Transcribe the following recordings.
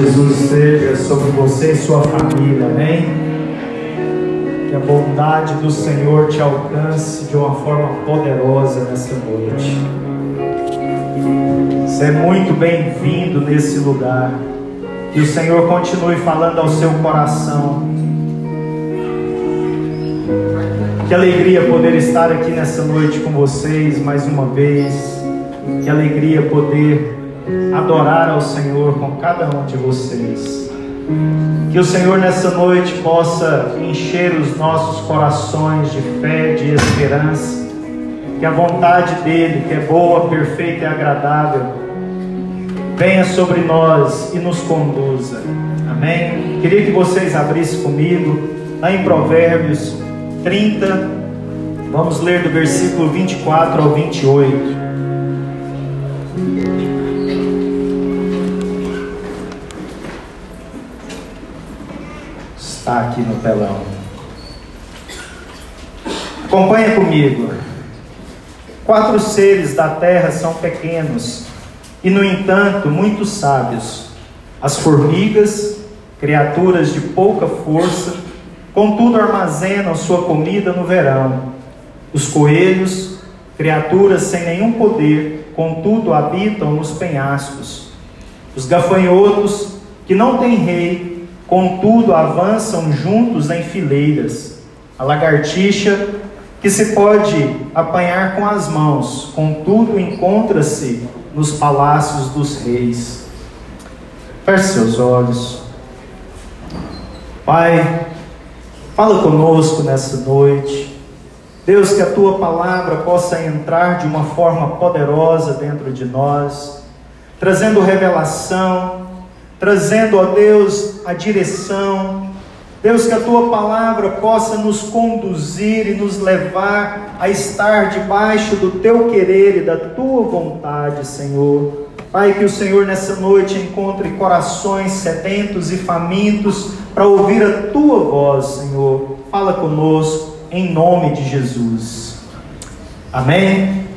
Jesus esteja sobre você e sua família, amém? Que a bondade do Senhor te alcance de uma forma poderosa nessa noite. Você é muito bem-vindo nesse lugar. Que o Senhor continue falando ao seu coração. Que alegria poder estar aqui nessa noite com vocês mais uma vez. Que alegria poder adorar ao Senhor com cada um de vocês. Que o Senhor nessa noite possa encher os nossos corações de fé, de esperança. Que a vontade dele, que é boa, perfeita e agradável, venha sobre nós e nos conduza. Amém? Queria que vocês abrissem comigo lá em Provérbios 30, vamos ler do versículo 24 ao 28. Está aqui no telão. Acompanha comigo. Quatro seres da terra são pequenos e, no entanto, muito sábios. As formigas, criaturas de pouca força, contudo armazenam sua comida no verão. Os coelhos, criaturas sem nenhum poder, contudo habitam nos penhascos. Os gafanhotos, que não têm rei, contudo avançam juntos em fileiras. A lagartixa, que se pode apanhar com as mãos, contudo encontra-se nos palácios dos reis. Feche seus olhos. Pai, fala conosco nessa noite. Deus, que a tua palavra possa entrar de uma forma poderosa dentro de nós, trazendo revelação, trazendo, a Deus, a direção. Deus, que a tua palavra possa nos conduzir e nos levar a estar debaixo do teu querer e da tua vontade, Senhor. Pai, que o Senhor nessa noite encontre corações sedentos e famintos para ouvir a tua voz, Senhor. Fala conosco em nome de Jesus. Amém.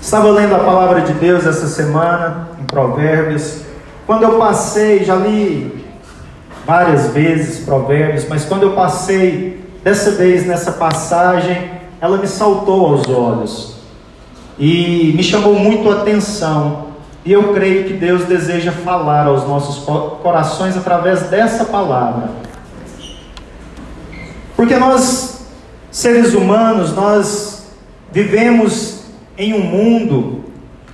Estava lendo a palavra de Deus essa semana em Provérbios quando eu passei, já li várias vezes Provérbios, mas quando eu passei dessa vez nessa passagem, ela me saltou aos olhos e me chamou muito a atenção. E eu creio que Deus deseja falar aos nossos corações através dessa palavra. Porque nós, seres humanos, nós vivemos em um mundo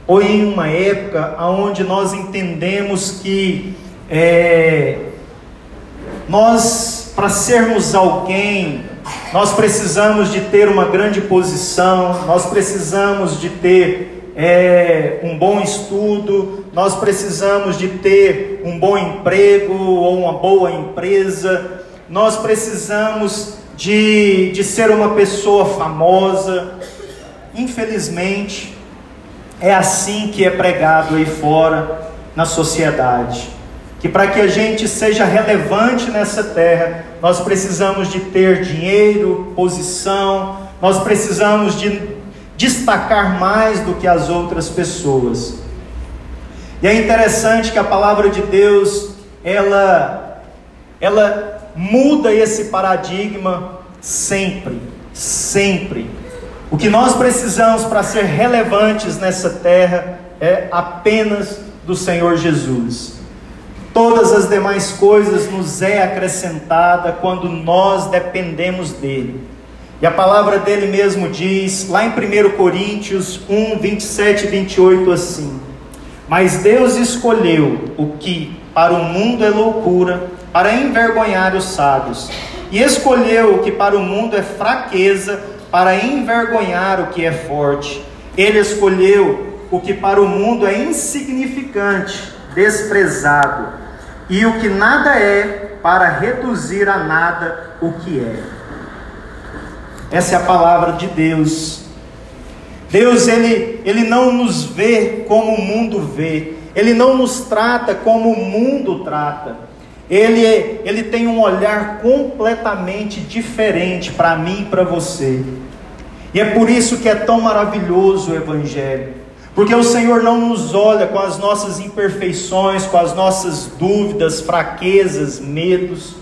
ou em uma época onde nós entendemos que é, nós, para sermos alguém, nós precisamos de ter uma grande posição, nós precisamos de ter é, um bom estudo, nós precisamos de ter um bom emprego ou uma boa empresa, nós precisamos de, de ser uma pessoa famosa. Infelizmente, é assim que é pregado aí fora na sociedade. Que para que a gente seja relevante nessa terra, nós precisamos de ter dinheiro, posição, nós precisamos de destacar mais do que as outras pessoas. E é interessante que a palavra de Deus, ela ela muda esse paradigma sempre, sempre. O que nós precisamos para ser relevantes nessa terra é apenas do Senhor Jesus. Todas as demais coisas nos é acrescentada quando nós dependemos dele. E a palavra dele mesmo diz, lá em 1 Coríntios 1, 27 e 28, assim: Mas Deus escolheu o que para o mundo é loucura, para envergonhar os sábios, e escolheu o que para o mundo é fraqueza, para envergonhar o que é forte. Ele escolheu o que para o mundo é insignificante, desprezado, e o que nada é, para reduzir a nada o que é. Essa é a palavra de Deus. Deus, ele, ele não nos vê como o mundo vê, ele não nos trata como o mundo trata. Ele, ele tem um olhar completamente diferente para mim e para você. E é por isso que é tão maravilhoso o Evangelho. Porque o Senhor não nos olha com as nossas imperfeições, com as nossas dúvidas, fraquezas, medos.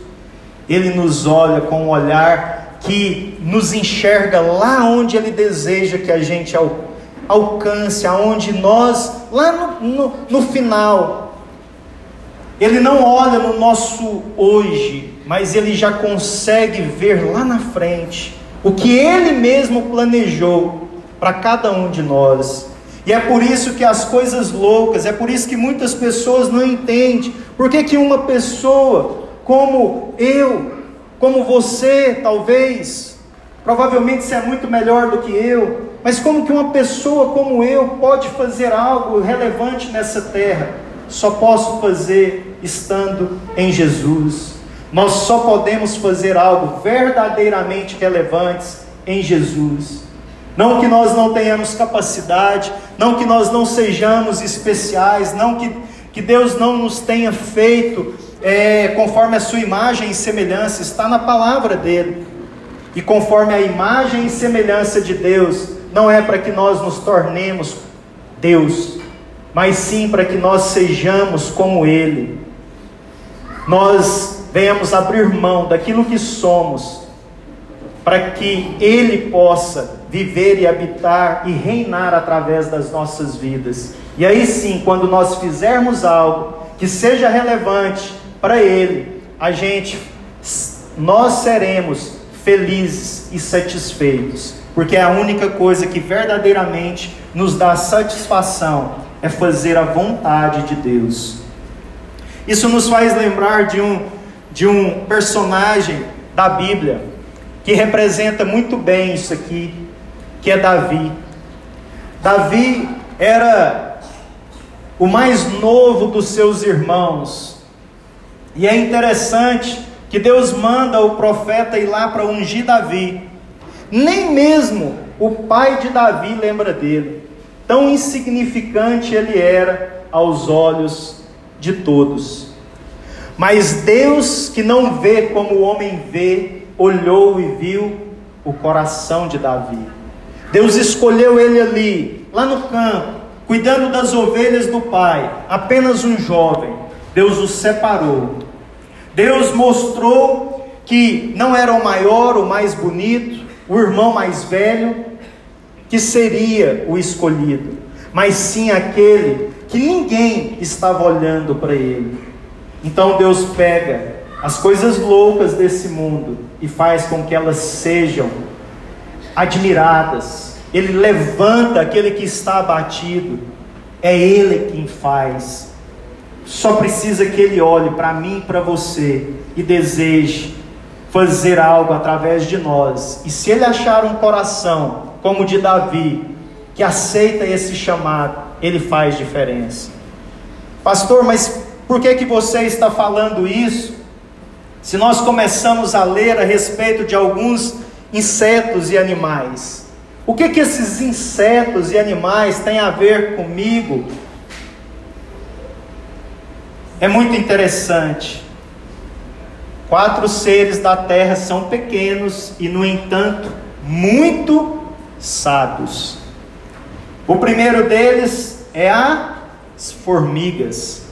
Ele nos olha com um olhar que nos enxerga lá onde Ele deseja que a gente alcance, aonde nós, lá no, no, no final, Ele não olha no nosso hoje, mas Ele já consegue ver lá na frente o que Ele mesmo planejou para cada um de nós. E é por isso que as coisas loucas, é por isso que muitas pessoas não entendem. Por que, que uma pessoa como eu, como você, talvez, provavelmente você é muito melhor do que eu, mas como que uma pessoa como eu pode fazer algo relevante nessa terra? Só posso fazer estando em Jesus. Nós só podemos fazer algo verdadeiramente relevante em Jesus. Não que nós não tenhamos capacidade, não que nós não sejamos especiais, não que, que Deus não nos tenha feito é, conforme a sua imagem e semelhança, está na palavra dele. E conforme a imagem e semelhança de Deus, não é para que nós nos tornemos Deus, mas sim para que nós sejamos como Ele. Nós venhamos abrir mão daquilo que somos, para que Ele possa viver e habitar e reinar através das nossas vidas. E aí sim, quando nós fizermos algo que seja relevante para Ele, a gente, nós seremos felizes e satisfeitos, porque é a única coisa que verdadeiramente nos dá satisfação é fazer a vontade de Deus. Isso nos faz lembrar de um, de um personagem da Bíblia que representa muito bem isso aqui, que é Davi. Davi era o mais novo dos seus irmãos. E é interessante que Deus manda o profeta ir lá para ungir Davi. Nem mesmo o pai de Davi lembra dele. Tão insignificante ele era aos olhos de todos. Mas Deus, que não vê como o homem vê, olhou e viu o coração de Davi. Deus escolheu ele ali, lá no campo, cuidando das ovelhas do pai, apenas um jovem. Deus o separou. Deus mostrou que não era o maior, o mais bonito, o irmão mais velho, que seria o escolhido, mas sim aquele que ninguém estava olhando para ele. Então Deus pega as coisas loucas desse mundo e faz com que elas sejam admiradas. Ele levanta aquele que está abatido. É Ele quem faz. Só precisa que Ele olhe para mim e para você e deseje fazer algo através de nós. E se Ele achar um coração como de Davi, que aceita esse chamado, Ele faz diferença. Pastor, mas por que, que você está falando isso? Se nós começamos a ler a respeito de alguns insetos e animais. O que que esses insetos e animais têm a ver comigo? É muito interessante. Quatro seres da terra são pequenos e, no entanto, muito sábios. O primeiro deles é as formigas,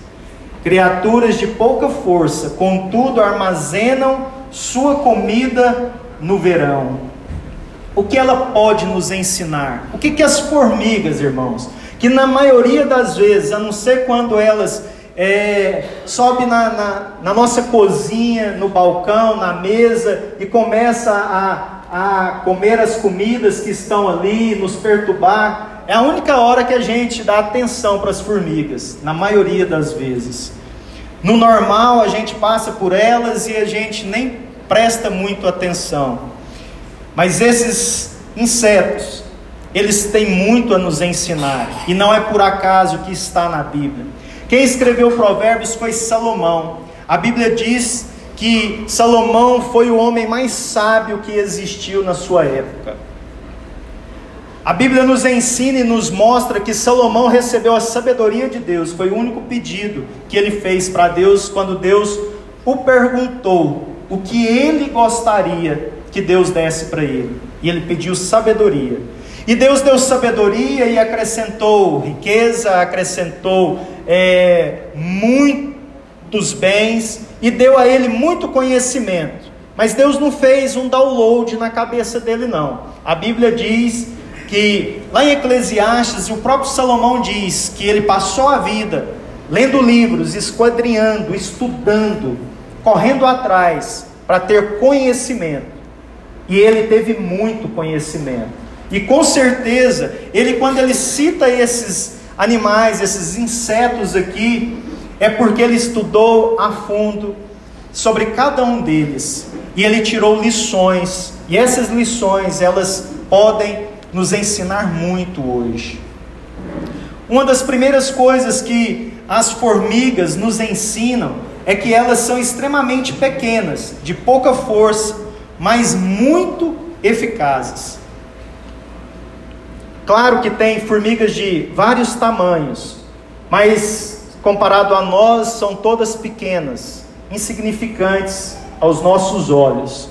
criaturas de pouca força, contudo armazenam sua comida no verão. O que ela pode nos ensinar? O que, que as formigas, irmãos, que na maioria das vezes, a não ser quando elas é, sobem na, na, na, nossa cozinha, no balcão, na mesa e começa a, a comer as comidas que estão ali, nos perturbar, é a única hora que a gente dá atenção para as formigas, na maioria das vezes. No normal, a gente passa por elas e a gente nem presta muito atenção. Mas esses insetos, eles têm muito a nos ensinar, e não é por acaso que está na Bíblia. Quem escreveu Provérbios foi Salomão. A Bíblia diz que Salomão foi o homem mais sábio que existiu na sua época. A Bíblia nos ensina e nos mostra que Salomão recebeu a sabedoria de Deus, foi o único pedido que ele fez para Deus quando Deus o perguntou o que ele gostaria que Deus desse para ele. E ele pediu sabedoria. E Deus deu sabedoria e acrescentou riqueza, acrescentou é, muitos bens e deu a ele muito conhecimento. Mas Deus não fez um download na cabeça dele, não. A Bíblia diz que, lá em Eclesiastes, o próprio Salomão diz que ele passou a vida lendo livros, esquadrinhando, estudando, correndo atrás para ter conhecimento. E ele teve muito conhecimento. E com certeza, ele quando ele cita esses animais, esses insetos aqui, é porque ele estudou a fundo sobre cada um deles e ele tirou lições. E essas lições, elas podem nos ensinar muito hoje. Uma das primeiras coisas que as formigas nos ensinam é que elas são extremamente pequenas, de pouca força, mas muito eficazes. Claro que tem formigas de vários tamanhos, mas comparado a nós, são todas pequenas, insignificantes aos nossos olhos.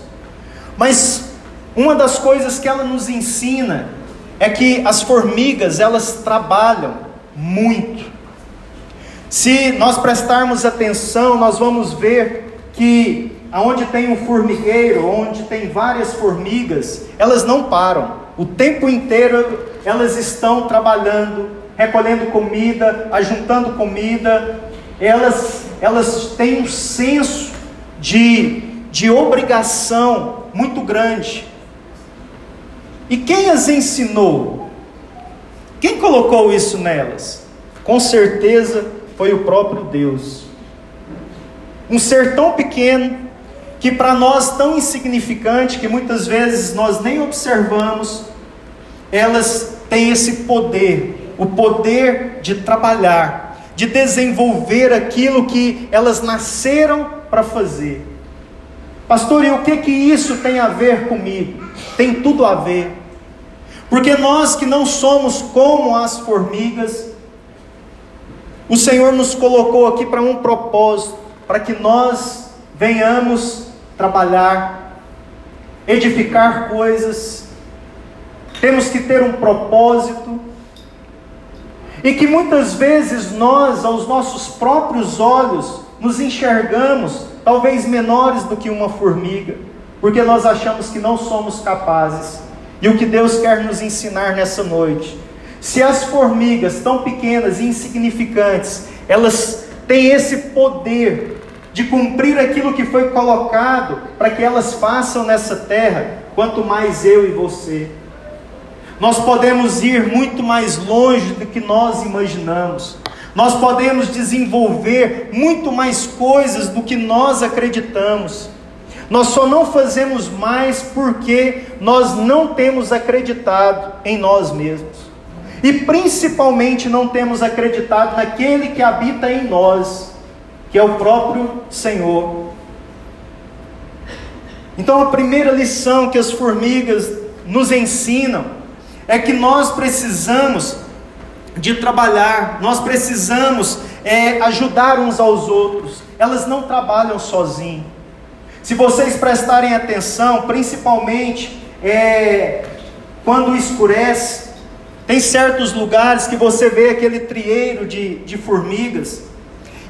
Mas uma das coisas que ela nos ensina é que as formigas, elas trabalham muito. Se nós prestarmos atenção, nós vamos ver que aonde tem um formigueiro, onde tem várias formigas, elas não param. O tempo inteiro elas estão trabalhando, recolhendo comida, ajuntando comida, elas, elas têm um senso de, de obrigação muito grande. E quem as ensinou? Quem colocou isso nelas? Com certeza foi o próprio Deus. Um ser tão pequeno, que para nós tão insignificante, que muitas vezes nós nem observamos, elas têm esse poder, o poder de trabalhar, de desenvolver aquilo que elas nasceram para fazer. Pastor, e o que que isso tem a ver comigo? Tem tudo a ver. Porque nós que não somos como as formigas, o Senhor nos colocou aqui para um propósito, para que nós venhamos trabalhar, edificar coisas, temos que ter um propósito, e que muitas vezes nós, aos nossos próprios olhos, nos enxergamos talvez menores do que uma formiga, porque nós achamos que não somos capazes. E o que Deus quer nos ensinar nessa noite? Se as formigas, tão pequenas e insignificantes, elas têm esse poder de cumprir aquilo que foi colocado para que elas façam nessa terra, quanto mais eu e você. Nós podemos ir muito mais longe do que nós imaginamos. Nós podemos desenvolver muito mais coisas do que nós acreditamos. Nós só não fazemos mais porque nós não temos acreditado em nós mesmos. E principalmente não temos acreditado naquele que habita em nós, que é o próprio Senhor. Então a primeira lição que as formigas nos ensinam é que nós precisamos de trabalhar, nós precisamos é, ajudar uns aos outros. Elas não trabalham sozinhas. Se vocês prestarem atenção, principalmente é, quando escurece, tem certos lugares que você vê aquele trieiro de, de formigas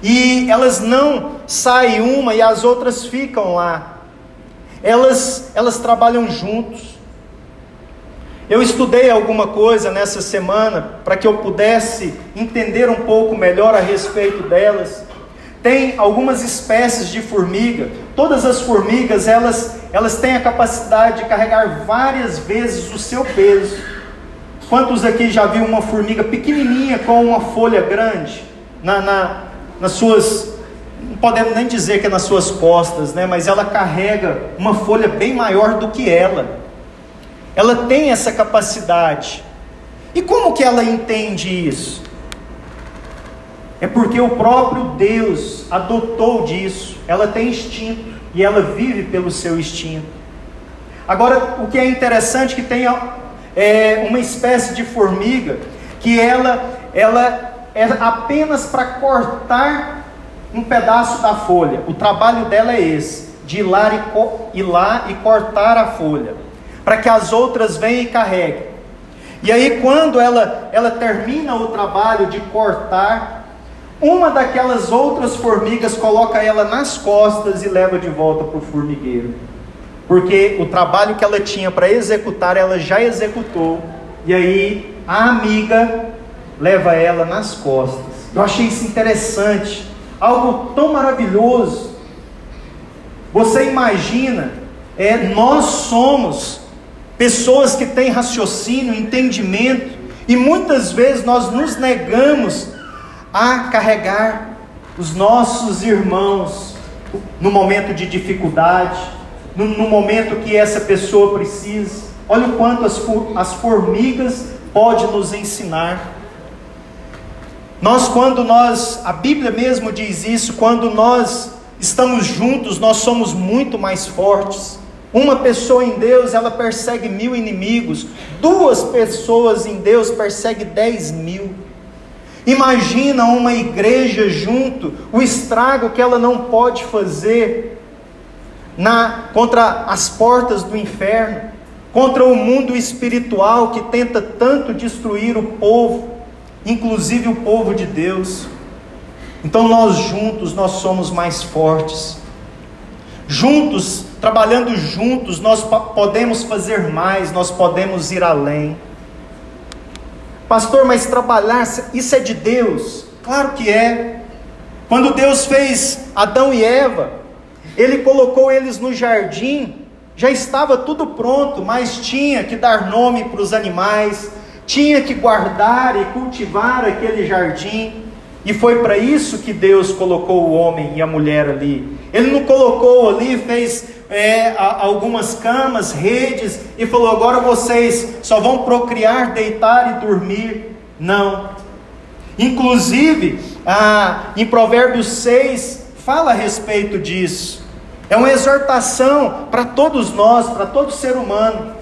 e elas não saem uma e as outras ficam lá. Elas, elas trabalham juntos. Eu estudei alguma coisa nessa semana para que eu pudesse entender um pouco melhor a respeito delas. Tem algumas espécies de formiga. Todas as formigas, elas, elas têm a capacidade de carregar várias vezes o seu peso. Quantos aqui já viu uma formiga pequenininha com uma folha grande na, na, nas suas não podemos nem dizer que é nas suas costas, né? mas ela carrega uma folha bem maior do que ela. Ela tem essa capacidade. E como que ela entende isso? É porque o próprio Deus adotou disso. Ela tem instinto e ela vive pelo seu instinto. Agora, o que é interessante é que tem é, uma espécie de formiga que ela, ela é apenas para cortar um pedaço da folha. O trabalho dela é esse, de ir lá e, ir lá e cortar a folha para que as outras venham e carreguem. E aí, quando ela, ela termina o trabalho de cortar, uma daquelas outras formigas coloca ela nas costas e leva de volta para o formigueiro. Porque o trabalho que ela tinha para executar, ela já executou. E aí, a amiga leva ela nas costas. Eu achei isso interessante, algo tão maravilhoso. Você imagina, é, nós somos pessoas que têm raciocínio, entendimento, e muitas vezes nós nos negamos a carregar os nossos irmãos no momento de dificuldade, no, no momento que essa pessoa precisa. Olha o quanto as, as formigas podem nos ensinar. Nós, quando nós, a Bíblia mesmo diz isso, quando nós estamos juntos, nós somos muito mais fortes. Uma pessoa em Deus, ela persegue mil inimigos, duas pessoas em Deus perseguem dez mil. Imagina uma igreja junto, o estrago que ela não pode fazer na contra as portas do inferno, contra o mundo espiritual que tenta tanto destruir o povo inclusive o povo de Deus. Então nós juntos nós somos mais fortes. Juntos, trabalhando juntos, nós podemos fazer mais, nós podemos ir além. Pastor, mas trabalhar, isso é de Deus? Claro que é. Quando Deus fez Adão e Eva, Ele colocou eles no jardim, já estava tudo pronto, mas tinha que dar nome para os animais, tinha que guardar e cultivar aquele jardim, e foi para isso que Deus colocou o homem e a mulher ali. Ele não colocou ali, fez é, algumas camas, redes, e falou: agora vocês só vão procriar, deitar e dormir. Não. Inclusive, ah, em Provérbios 6, fala a respeito disso. É uma exortação para todos nós, para todo ser humano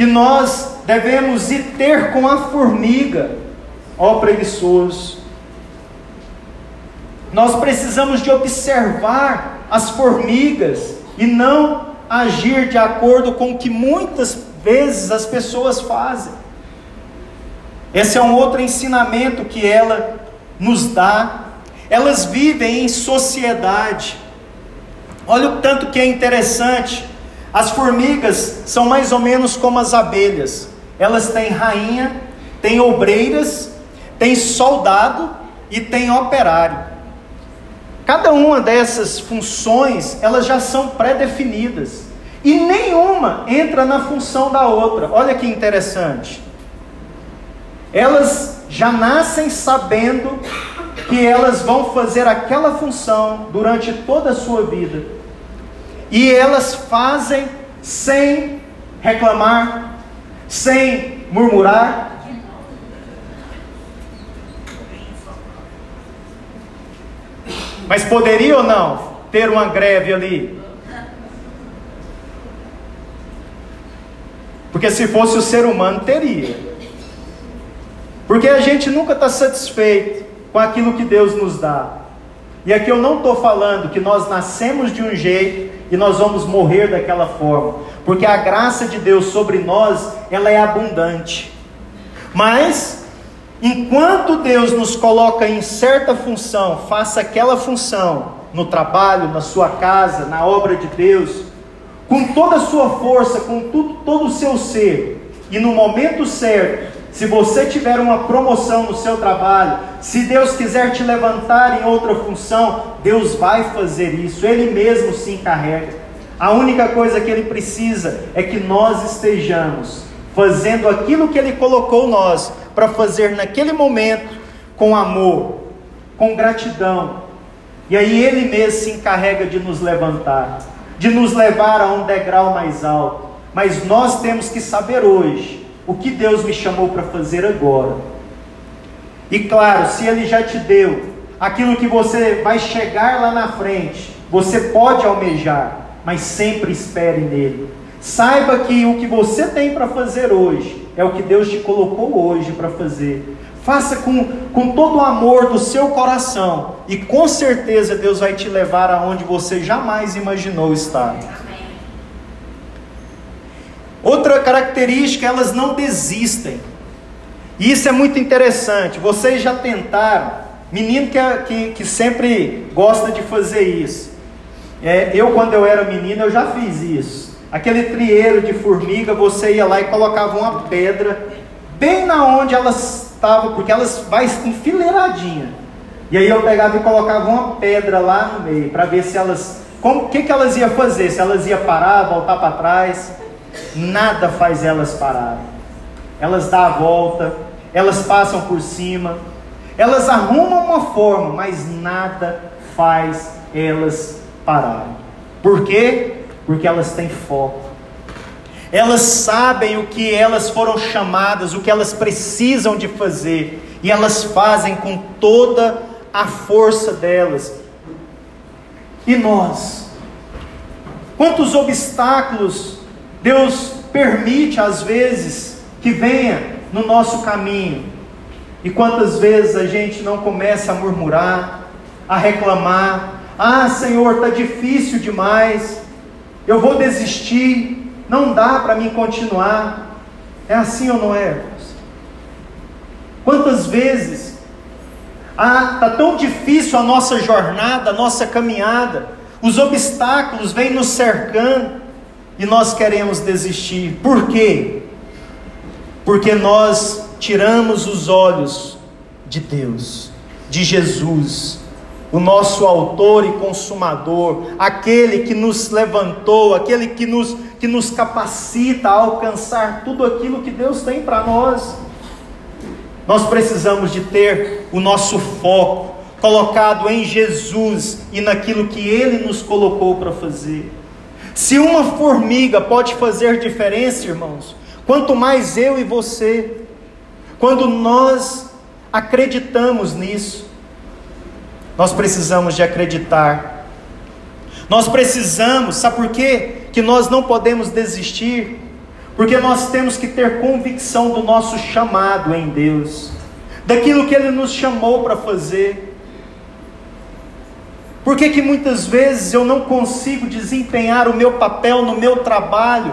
que nós devemos ir ter com a formiga, ó preguiçoso. Nós precisamos de observar as formigas e não agir de acordo com o que muitas vezes as pessoas fazem. Esse é um outro ensinamento que ela nos dá. Elas vivem em sociedade. Olha o tanto que é interessante. As formigas são mais ou menos como as abelhas. Elas têm rainha, têm obreiras, têm soldado e têm operário. Cada uma dessas funções, elas já são pré-definidas. E nenhuma entra na função da outra. Olha que interessante. Elas já nascem sabendo que elas vão fazer aquela função durante toda a sua vida e elas fazem sem reclamar, sem murmurar. Mas poderia ou não ter uma greve ali? Porque se fosse o ser humano, teria. Porque a gente nunca está satisfeito com aquilo que Deus nos dá. E aqui eu não estou falando que nós nascemos de um jeito e nós vamos morrer daquela forma, porque a graça de Deus sobre nós, ela é abundante. Mas enquanto Deus nos coloca em certa função, faça aquela função no trabalho, na sua casa, na obra de Deus, com toda a sua força, com tudo, todo o seu ser, e no momento certo, se você tiver uma promoção no seu trabalho, se Deus quiser te levantar em outra função, Deus vai fazer isso, Ele mesmo se encarrega. A única coisa que Ele precisa é que nós estejamos fazendo aquilo que Ele colocou nós para fazer naquele momento, com amor, com gratidão. E aí Ele mesmo se encarrega de nos levantar, de nos levar a um degrau mais alto. Mas nós temos que saber hoje o que Deus me chamou para fazer agora. E claro, se Ele já te deu aquilo que você vai chegar lá na frente, você pode almejar, mas sempre espere nele. Saiba que o que você tem para fazer hoje é o que Deus te colocou hoje para fazer. Faça com, com todo o amor do seu coração, e com certeza Deus vai te levar aonde você jamais imaginou estar. Outra característica, elas não desistem. E isso é muito interessante. Vocês já tentaram, menino que, que, que sempre gosta de fazer isso. É, eu, quando eu era menino, eu já fiz isso. Aquele trieiro de formiga, você ia lá e colocava uma pedra bem na onde elas estavam, porque elas vai enfileiradinha. E aí eu pegava e colocava uma pedra lá no meio, para ver se elas. O que, que elas iam fazer? Se elas iam parar, voltar para trás. Nada faz elas pararem. Elas dão a volta, elas passam por cima, elas arrumam uma forma, mas nada faz elas pararem. Por quê? Porque elas têm foco. Elas sabem o que elas foram chamadas, o que elas precisam de fazer, e elas fazem com toda a força delas. E nós? Quantos obstáculos Deus permite às vezes que venha no nosso caminho? E quantas vezes a gente não começa a murmurar, a reclamar: "Ah, Senhor, está difícil demais. Eu vou desistir, não dá para mim continuar". É assim ou não é? Quantas vezes ah, está tão difícil a nossa jornada, a nossa caminhada, os obstáculos vêm nos cercando e nós queremos desistir. Por quê? Porque nós tiramos os olhos de Deus, de Jesus, o nosso autor e consumador, aquele que nos levantou, aquele que nos, que nos capacita a alcançar tudo aquilo que Deus tem para nós. Nós precisamos de ter o nosso foco colocado em Jesus e naquilo que Ele nos colocou para fazer. Se uma formiga pode fazer diferença, irmãos, quanto mais eu e você, quando nós acreditamos nisso, nós precisamos de acreditar. Nós precisamos, sabe por quê? Que nós não podemos desistir porque nós temos que ter convicção do nosso chamado em Deus, daquilo que Ele nos chamou para fazer. Por que, que muitas vezes eu não consigo desempenhar o meu papel no meu trabalho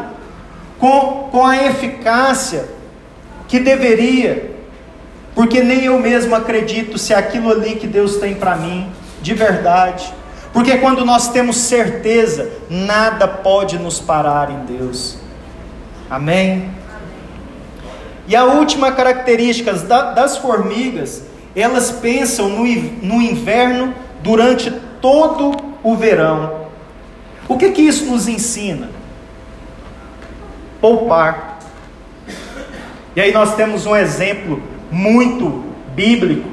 com, com a eficácia que deveria? Porque nem eu mesmo acredito se aquilo ali que Deus tem para mim, de verdade. Porque quando nós temos certeza, nada pode nos parar em Deus. Amém? E a última característica das formigas, elas pensam no, no inverno durante todo o verão. O que que isso nos ensina? Poupar. E aí nós temos um exemplo muito bíblico,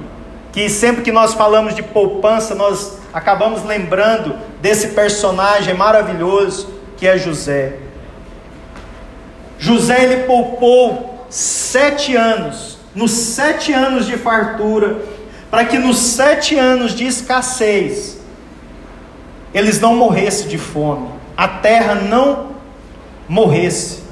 que sempre que nós falamos de poupança, nós acabamos lembrando desse personagem maravilhoso que é José. José ele poupou sete anos, nos sete anos de fartura, para que nos sete anos de escassez eles não morressem de fome, a terra não morresse.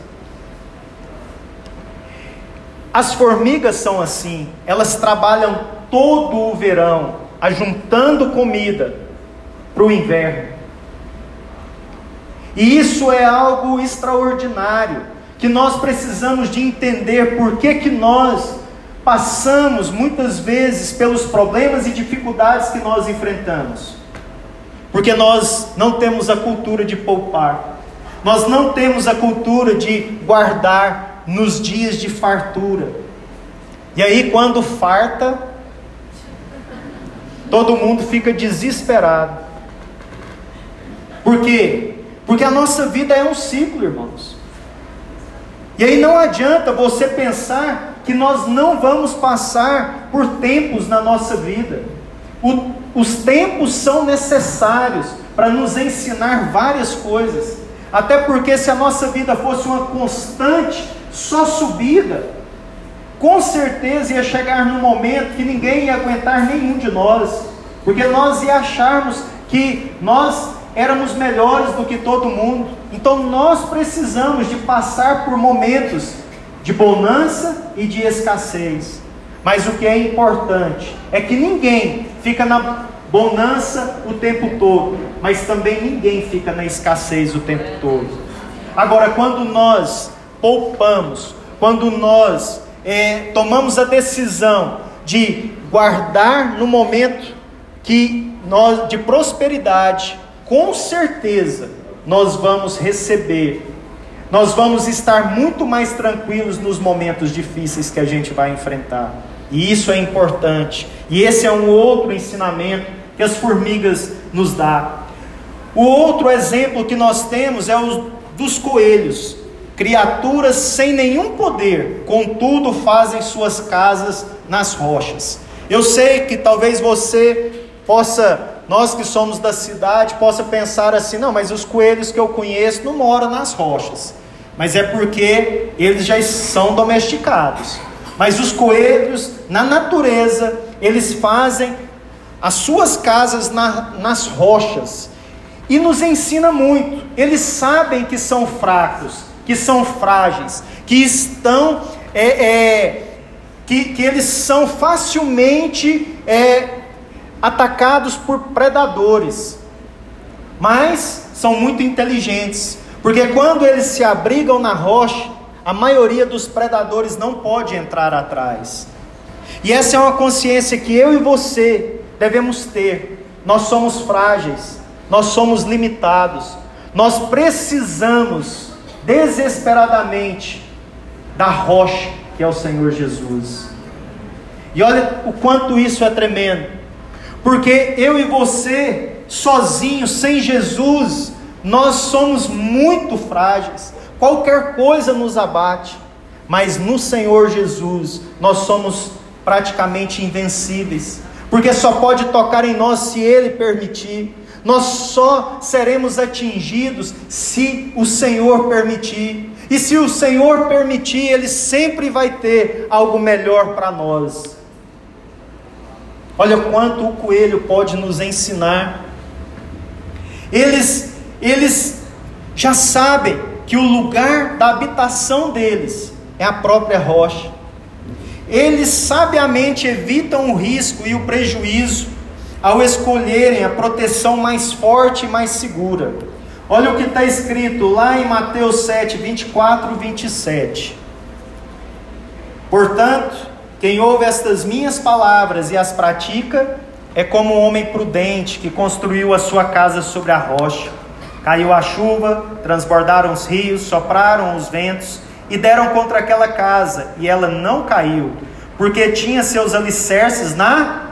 As formigas são assim, elas trabalham todo o verão, ajuntando comida para o inverno. E isso é algo extraordinário que nós precisamos de entender por que, que nós passamos muitas vezes pelos problemas e dificuldades que nós enfrentamos. Porque nós não temos a cultura de poupar, nós não temos a cultura de guardar nos dias de fartura. E aí, quando farta, todo mundo fica desesperado. Por quê? Porque a nossa vida é um ciclo, irmãos. E aí não adianta você pensar que nós não vamos passar por tempos na nossa vida. O, os tempos são necessários para nos ensinar várias coisas. Até porque se a nossa vida fosse uma constante, só subida, com certeza ia chegar num momento que ninguém ia aguentar nenhum de nós, porque nós ia acharmos que nós éramos melhores do que todo mundo. Então nós precisamos de passar por momentos de bonança e de escassez. Mas o que é importante é que ninguém fica na bonança o tempo todo, mas também ninguém fica na escassez o tempo todo. Agora, quando nós poupamos, quando nós é, tomamos a decisão de guardar no momento que nós de prosperidade, com certeza nós vamos receber. Nós vamos estar muito mais tranquilos nos momentos difíceis que a gente vai enfrentar. E isso é importante. E esse é um outro ensinamento que as formigas nos dá. O outro exemplo que nós temos é o dos coelhos, criaturas sem nenhum poder, contudo fazem suas casas nas rochas. Eu sei que talvez você possa, nós que somos da cidade, possa pensar assim: não, mas os coelhos que eu conheço não moram nas rochas. Mas é porque eles já são domesticados. Mas os coelhos, na natureza, eles fazem as suas casas na, nas rochas. E nos ensina muito. Eles sabem que são fracos, que são frágeis, que estão. É, é, que, que eles são facilmente é, atacados por predadores. Mas são muito inteligentes. Porque quando eles se abrigam na rocha, a maioria dos predadores não pode entrar atrás. E essa é uma consciência que eu e você devemos ter. Nós somos frágeis, nós somos limitados, nós precisamos desesperadamente da rocha que é o Senhor Jesus. E olha o quanto isso é tremendo, porque eu e você, sozinhos, sem Jesus, nós somos muito frágeis qualquer coisa nos abate, mas no Senhor Jesus nós somos praticamente invencíveis, porque só pode tocar em nós se Ele permitir. Nós só seremos atingidos se o Senhor permitir. E se o Senhor permitir, Ele sempre vai ter algo melhor para nós. Olha quanto o coelho pode nos ensinar. Eles, eles já sabem que o lugar da habitação deles é a própria rocha. Eles sabiamente evitam o risco e o prejuízo ao escolherem a proteção mais forte e mais segura. Olha o que está escrito lá em Mateus 7, 24 e 27. Portanto, quem ouve estas minhas palavras e as pratica é como um homem prudente que construiu a sua casa sobre a rocha. Caiu a chuva, transbordaram os rios, sopraram os ventos e deram contra aquela casa, e ela não caiu, porque tinha seus alicerces na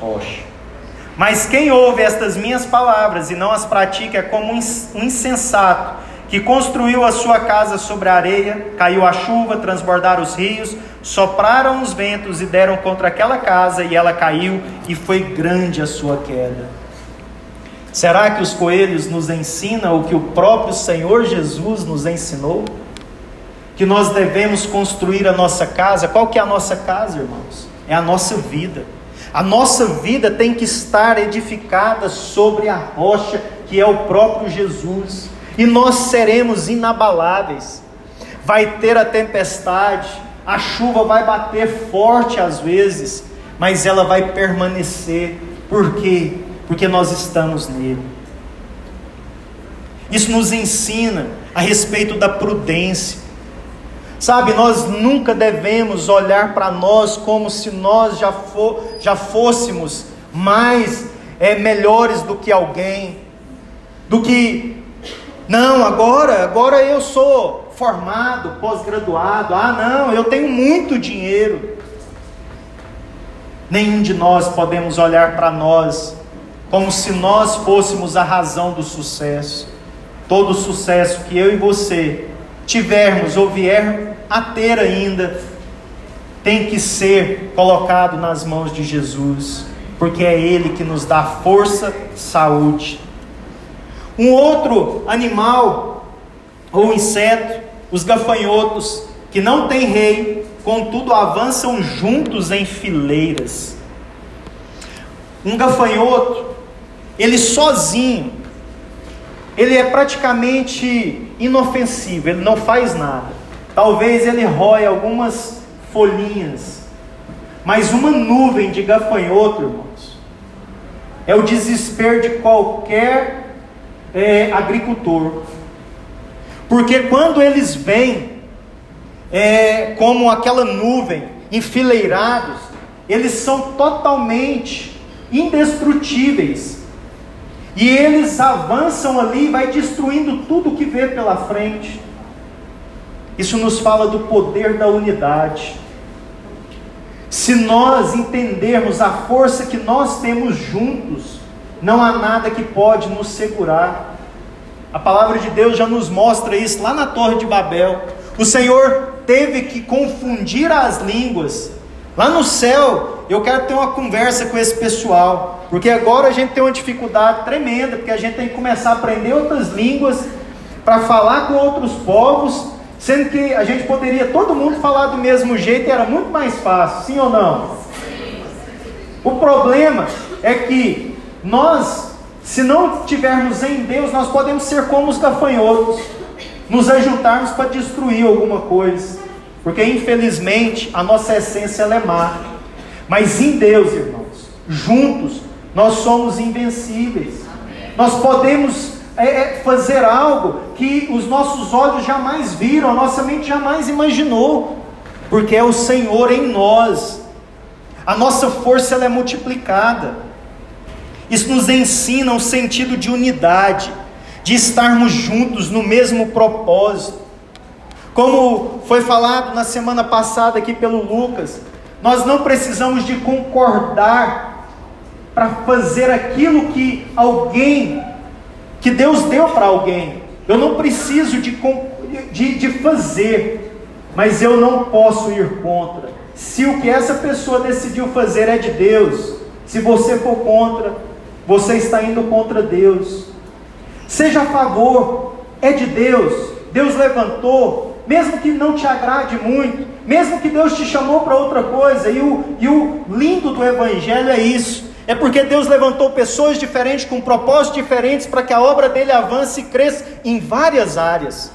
rocha. Mas quem ouve estas minhas palavras e não as pratica é como um insensato que construiu a sua casa sobre a areia, caiu a chuva, transbordaram os rios, sopraram os ventos e deram contra aquela casa, e ela caiu, e foi grande a sua queda. Será que os coelhos nos ensinam o que o próprio Senhor Jesus nos ensinou? Que nós devemos construir a nossa casa. Qual que é a nossa casa, irmãos? É a nossa vida. A nossa vida tem que estar edificada sobre a rocha que é o próprio Jesus. E nós seremos inabaláveis. Vai ter a tempestade, a chuva vai bater forte às vezes, mas ela vai permanecer. Por quê? porque nós estamos nele. Isso nos ensina a respeito da prudência. Sabe, nós nunca devemos olhar para nós como se nós já, já fôssemos mais é, melhores do que alguém, do que, não, agora, agora eu sou formado, pós-graduado, ah, não, eu tenho muito dinheiro. Nenhum de nós podemos olhar para nós como se nós fôssemos a razão do sucesso. Todo o sucesso que eu e você tivermos ou vier a ter ainda, tem que ser colocado nas mãos de Jesus, porque é Ele que nos dá força, saúde. Um outro animal ou inseto, os gafanhotos, que não tem rei, contudo avançam juntos em fileiras. Um gafanhoto, ele sozinho, ele é praticamente inofensivo, ele não faz nada. Talvez ele rói algumas folhinhas, mas uma nuvem de gafanhoto, irmãos, é o desespero de qualquer é, agricultor. Porque quando eles vêm, é, como aquela nuvem, enfileirados, eles são totalmente indestrutíveis. E eles avançam ali e vai destruindo tudo que vê pela frente. Isso nos fala do poder da unidade. Se nós entendermos a força que nós temos juntos, não há nada que pode nos segurar. A palavra de Deus já nos mostra isso lá na Torre de Babel. O Senhor teve que confundir as línguas. Lá no céu, eu quero ter uma conversa com esse pessoal, porque agora a gente tem uma dificuldade tremenda, porque a gente tem que começar a aprender outras línguas para falar com outros povos, sendo que a gente poderia todo mundo falar do mesmo jeito e era muito mais fácil, sim ou não? O problema é que nós, se não tivermos em Deus, nós podemos ser como os gafanhotos, nos ajuntarmos para destruir alguma coisa, porque infelizmente a nossa essência é má. Mas em Deus, irmãos, juntos, nós somos invencíveis. Nós podemos é, é, fazer algo que os nossos olhos jamais viram, a nossa mente jamais imaginou, porque é o Senhor em nós. A nossa força ela é multiplicada. Isso nos ensina um sentido de unidade, de estarmos juntos no mesmo propósito. Como foi falado na semana passada aqui pelo Lucas, nós não precisamos de concordar para fazer aquilo que alguém, que Deus deu para alguém. Eu não preciso de, de, de fazer, mas eu não posso ir contra. Se o que essa pessoa decidiu fazer é de Deus, se você for contra, você está indo contra Deus. Seja a favor, é de Deus. Deus levantou, mesmo que não te agrade muito, mesmo que Deus te chamou para outra coisa, e o, e o lindo do Evangelho é isso. É porque Deus levantou pessoas diferentes, com propósitos diferentes, para que a obra dele avance e cresça em várias áreas.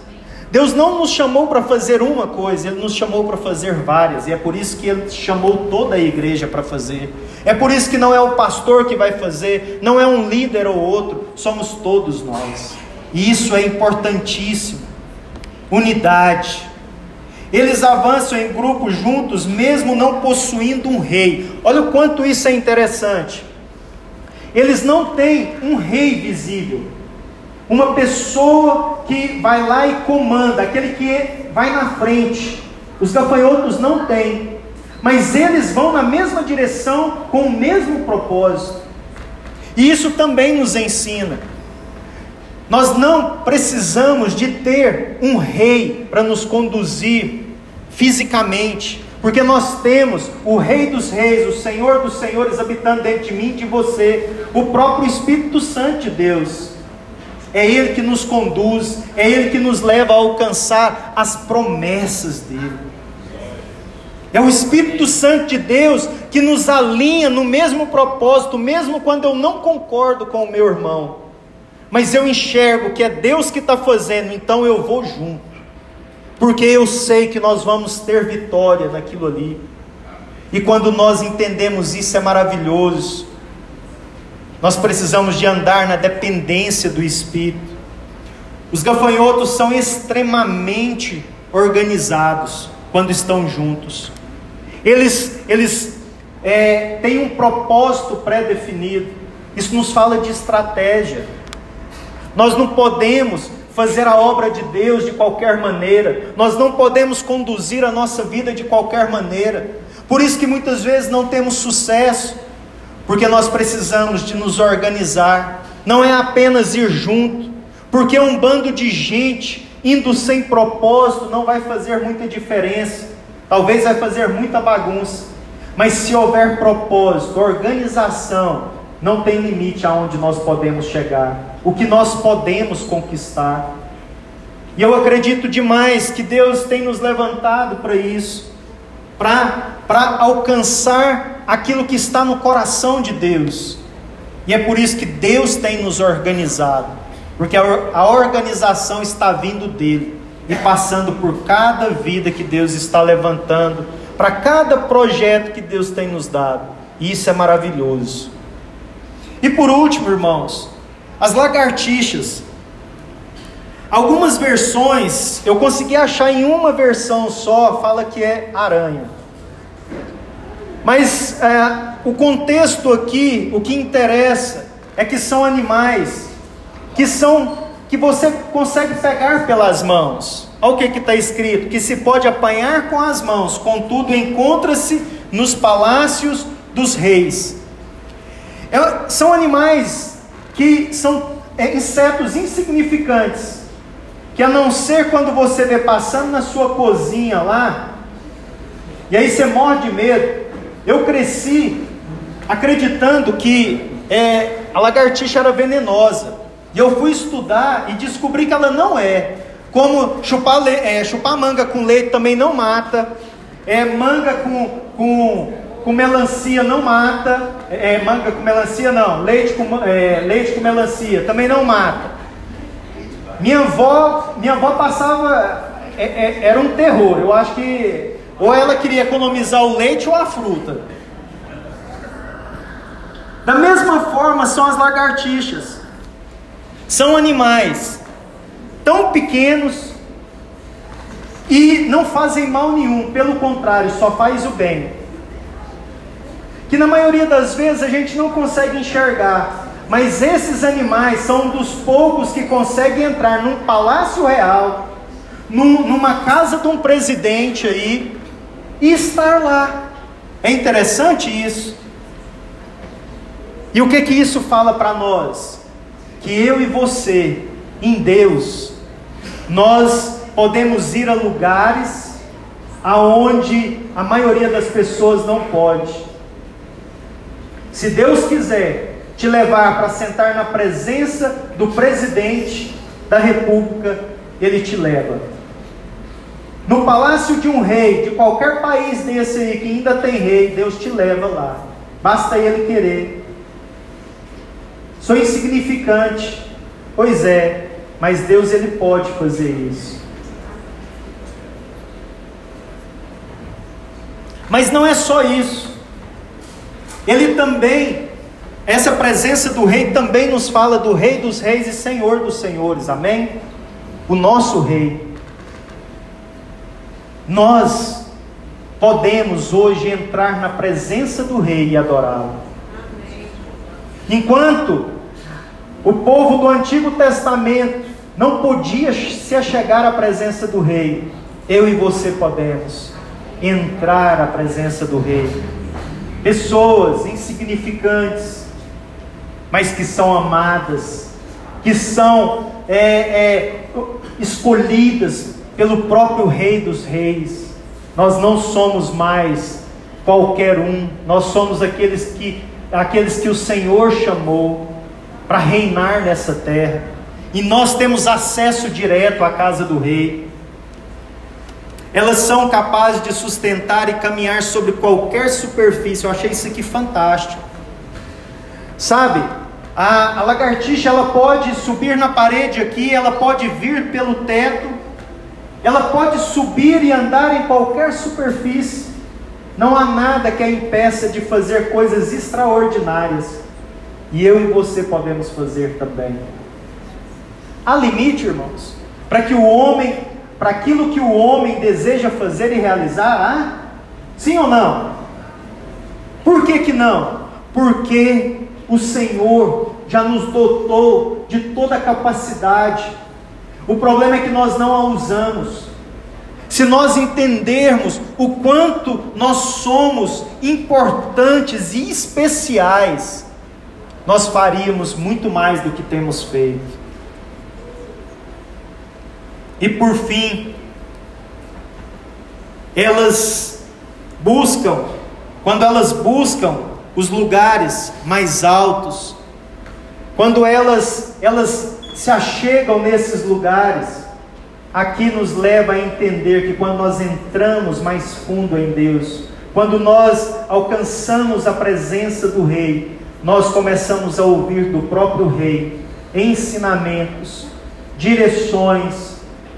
Deus não nos chamou para fazer uma coisa, Ele nos chamou para fazer várias, e é por isso que Ele chamou toda a igreja para fazer. É por isso que não é o pastor que vai fazer, não é um líder ou outro, somos todos nós. E isso é importantíssimo. Unidade. Eles avançam em grupos juntos, mesmo não possuindo um rei. Olha o quanto isso é interessante. Eles não têm um rei visível, uma pessoa que vai lá e comanda, aquele que vai na frente. Os gafanhotos não têm, mas eles vão na mesma direção com o mesmo propósito. E isso também nos ensina. Nós não precisamos de ter um rei para nos conduzir fisicamente, porque nós temos o Rei dos Reis, o Senhor dos Senhores habitando dentro de mim e de você, o próprio Espírito Santo de Deus. É Ele que nos conduz, é Ele que nos leva a alcançar as promessas dele. É o Espírito Santo de Deus que nos alinha no mesmo propósito, mesmo quando eu não concordo com o meu irmão. Mas eu enxergo que é Deus que está fazendo, então eu vou junto porque eu sei que nós vamos ter vitória naquilo ali. E quando nós entendemos isso é maravilhoso. Nós precisamos de andar na dependência do Espírito. Os gafanhotos são extremamente organizados quando estão juntos. Eles, eles é, têm um propósito pré-definido. Isso nos fala de estratégia. Nós não podemos fazer a obra de Deus de qualquer maneira, nós não podemos conduzir a nossa vida de qualquer maneira. Por isso que muitas vezes não temos sucesso, porque nós precisamos de nos organizar. Não é apenas ir junto, porque um bando de gente indo sem propósito não vai fazer muita diferença. Talvez vai fazer muita bagunça. Mas se houver propósito, organização, não tem limite aonde nós podemos chegar o que nós podemos conquistar. E eu acredito demais que Deus tem nos levantado para isso, para alcançar aquilo que está no coração de Deus. E é por isso que Deus tem nos organizado, porque a, organização está vindo dele e passando por cada vida que Deus está levantando, para cada projeto que Deus tem nos dado. E isso é maravilhoso. E por último, irmãos, as lagartixas. Algumas versões, eu consegui achar em uma versão só, fala que é aranha. Mas é, o contexto aqui, o que interessa é que são animais que são que você consegue pegar pelas mãos. Olha o que está escrito: que se pode apanhar com as mãos, contudo encontra-se nos palácios dos reis. É, são animais que são é, insetos insignificantes, que a não ser quando você vê passando na sua cozinha lá, e aí você morre de medo. Eu cresci acreditando que é, a lagartixa era venenosa. E eu fui estudar e descobri que ela não é. Como chupar, é, chupar manga com leite também não mata. É, manga com, com, com melancia não mata. É, manga com melancia não. Leite com, é, leite com melancia também não mata. Minha avó, minha avó passava. É, é, era um terror. Eu acho que ou ela queria economizar o leite ou a fruta. Da mesma forma são as lagartixas. São animais tão pequenos e não fazem mal nenhum, pelo contrário, só faz o bem. Que na maioria das vezes a gente não consegue enxergar, mas esses animais são um dos poucos que conseguem entrar num palácio real, num, numa casa de um presidente aí, e estar lá. É interessante isso. E o que que isso fala para nós? Que eu e você, em Deus, nós podemos ir a lugares aonde a maioria das pessoas não pode. Se Deus quiser te levar para sentar na presença do presidente da república, ele te leva. No palácio de um rei, de qualquer país desse aí que ainda tem rei, Deus te leva lá. Basta ele querer. Sou insignificante. Pois é, mas Deus ele pode fazer isso. Mas não é só isso. Ele também, essa presença do rei também nos fala do rei dos reis e senhor dos senhores. Amém? O nosso rei. Nós podemos hoje entrar na presença do rei e adorá-lo. Enquanto o povo do Antigo Testamento não podia se achegar à presença do rei. Eu e você podemos entrar à presença do rei. Pessoas insignificantes, mas que são amadas, que são é, é, escolhidas pelo próprio Rei dos Reis. Nós não somos mais qualquer um, nós somos aqueles que, aqueles que o Senhor chamou para reinar nessa terra. E nós temos acesso direto à casa do rei. Elas são capazes de sustentar e caminhar sobre qualquer superfície. Eu achei isso aqui fantástico. Sabe, a, a lagartixa ela pode subir na parede aqui, ela pode vir pelo teto, ela pode subir e andar em qualquer superfície. Não há nada que a impeça de fazer coisas extraordinárias. E eu e você podemos fazer também. Há limite, irmãos, para que o homem, para aquilo que o homem deseja fazer e realizar, há? Sim ou não? Por que que não? Porque o Senhor já nos dotou de toda a capacidade. O problema é que nós não a usamos. Se nós entendermos o quanto nós somos importantes e especiais, nós faríamos muito mais do que temos feito. E por fim, elas buscam, quando elas buscam os lugares mais altos, quando elas, elas se achegam nesses lugares, aqui nos leva a entender que quando nós entramos mais fundo em Deus, quando nós alcançamos a presença do Rei, nós começamos a ouvir do próprio Rei ensinamentos, direções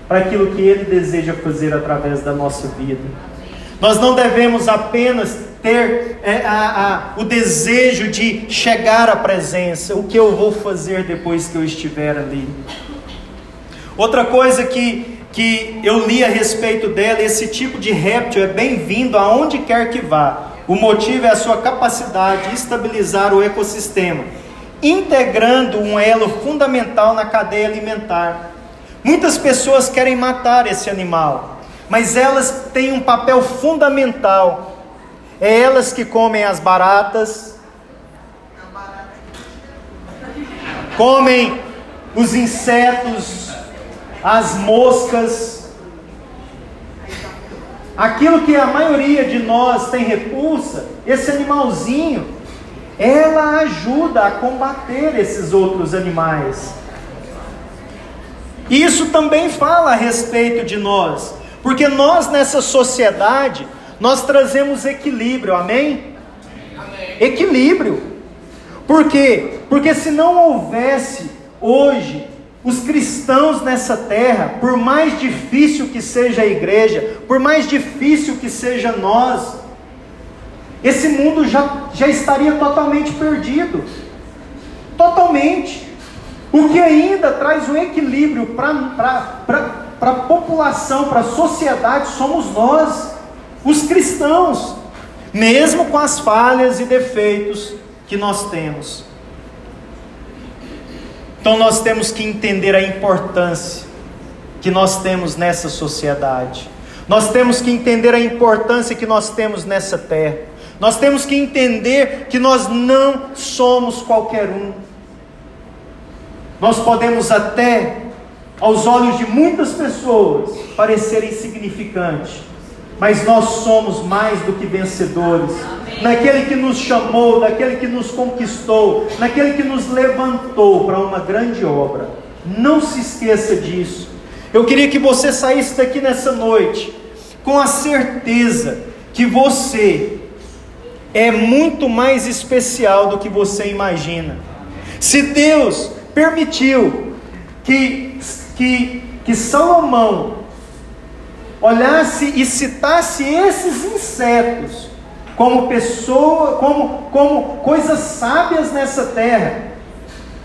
para aquilo que Ele deseja fazer através da nossa vida. Nós não devemos apenas ter é, a, a, o desejo de chegar à presença, o que eu vou fazer depois que eu estiver ali. Outra coisa que, que eu li a respeito dela, esse tipo de réptil é bem-vindo aonde quer que vá. O motivo é a sua capacidade de estabilizar o ecossistema, integrando um elo fundamental na cadeia alimentar. Muitas pessoas querem matar esse animal, mas elas têm um papel fundamental. É elas que comem as baratas, comem os insetos, as moscas, aquilo que a maioria de nós tem repulsa, esse animalzinho, ela ajuda a combater esses outros animais. Isso também fala a respeito de nós, porque nós nessa sociedade, nós trazemos equilíbrio, amém? amém. Equilíbrio. Por quê? Porque se não houvesse hoje os cristãos nessa terra, por mais difícil que seja a igreja, por mais difícil que seja nós, esse mundo já, já estaria totalmente perdido. Totalmente. O que ainda traz um equilíbrio para a população, para a sociedade, somos nós, os cristãos, mesmo com as falhas e defeitos que nós temos. Então nós temos que entender a importância que nós temos nessa sociedade. Nós temos que entender a importância que nós temos nessa terra. Nós temos que entender que nós não somos qualquer um. Nós podemos até, aos olhos de muitas pessoas, parecer insignificantes, mas nós somos mais do que vencedores. Naquele que nos chamou, naquele que nos conquistou, naquele que nos levantou para uma grande obra. Não se esqueça disso. Eu queria que você saísse daqui nessa noite com a certeza que você é muito mais especial do que você imagina. Se Deus permitiu que, que, que Salomão olhasse e citasse esses insetos como pessoa, como, como coisas sábias nessa terra,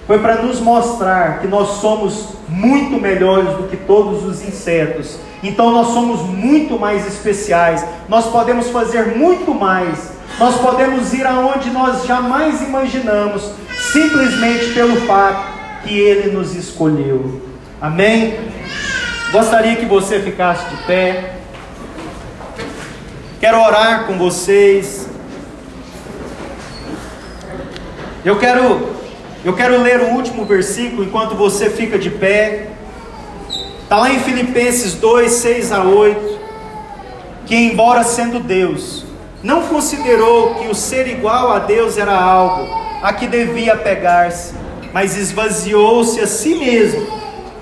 foi para nos mostrar que nós somos muito melhores do que todos os insetos. Então nós somos muito mais especiais. Nós podemos fazer muito mais. Nós podemos ir aonde nós jamais imaginamos, simplesmente pelo fato que Ele nos escolheu. Amém? Gostaria que você ficasse de pé. Quero orar com vocês. Eu quero eu quero ler o último versículo enquanto você fica de pé. Está lá em Filipenses 2, 6 a 8. Que, embora sendo Deus, não considerou que o ser igual a Deus era algo a que devia pegar-se, mas esvaziou-se a si mesmo,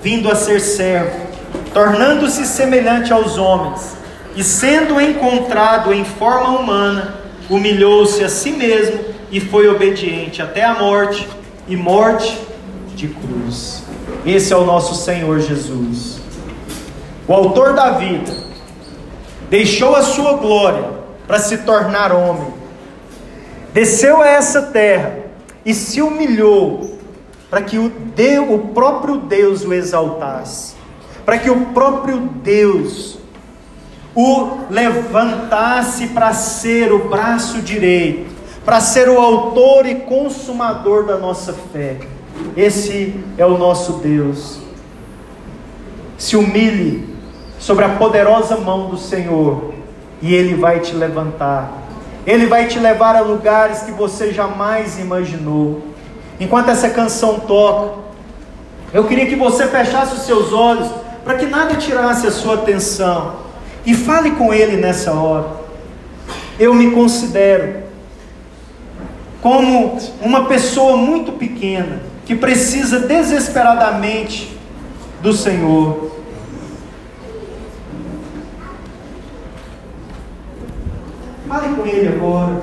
vindo a ser servo tornando-se semelhante aos homens, e sendo encontrado em forma humana, humilhou-se a si mesmo e foi obediente até a morte e morte de cruz. Esse é o nosso Senhor Jesus. O autor da vida deixou a sua glória para se tornar homem. Desceu a essa terra e se humilhou para que o, Deus, o próprio Deus o exaltasse para que o próprio Deus o levantasse para ser o braço direito, para ser o autor e consumador da nossa fé. Esse é o nosso Deus. Se humilhe sobre a poderosa mão do Senhor e Ele vai te levantar. Ele vai te levar a lugares que você jamais imaginou. Enquanto essa canção toca, eu queria que você fechasse os seus olhos para que nada tirasse a sua atenção. E fale com Ele nessa hora. Eu me considero como uma pessoa muito pequena que precisa desesperadamente do Senhor. Fale com Ele agora.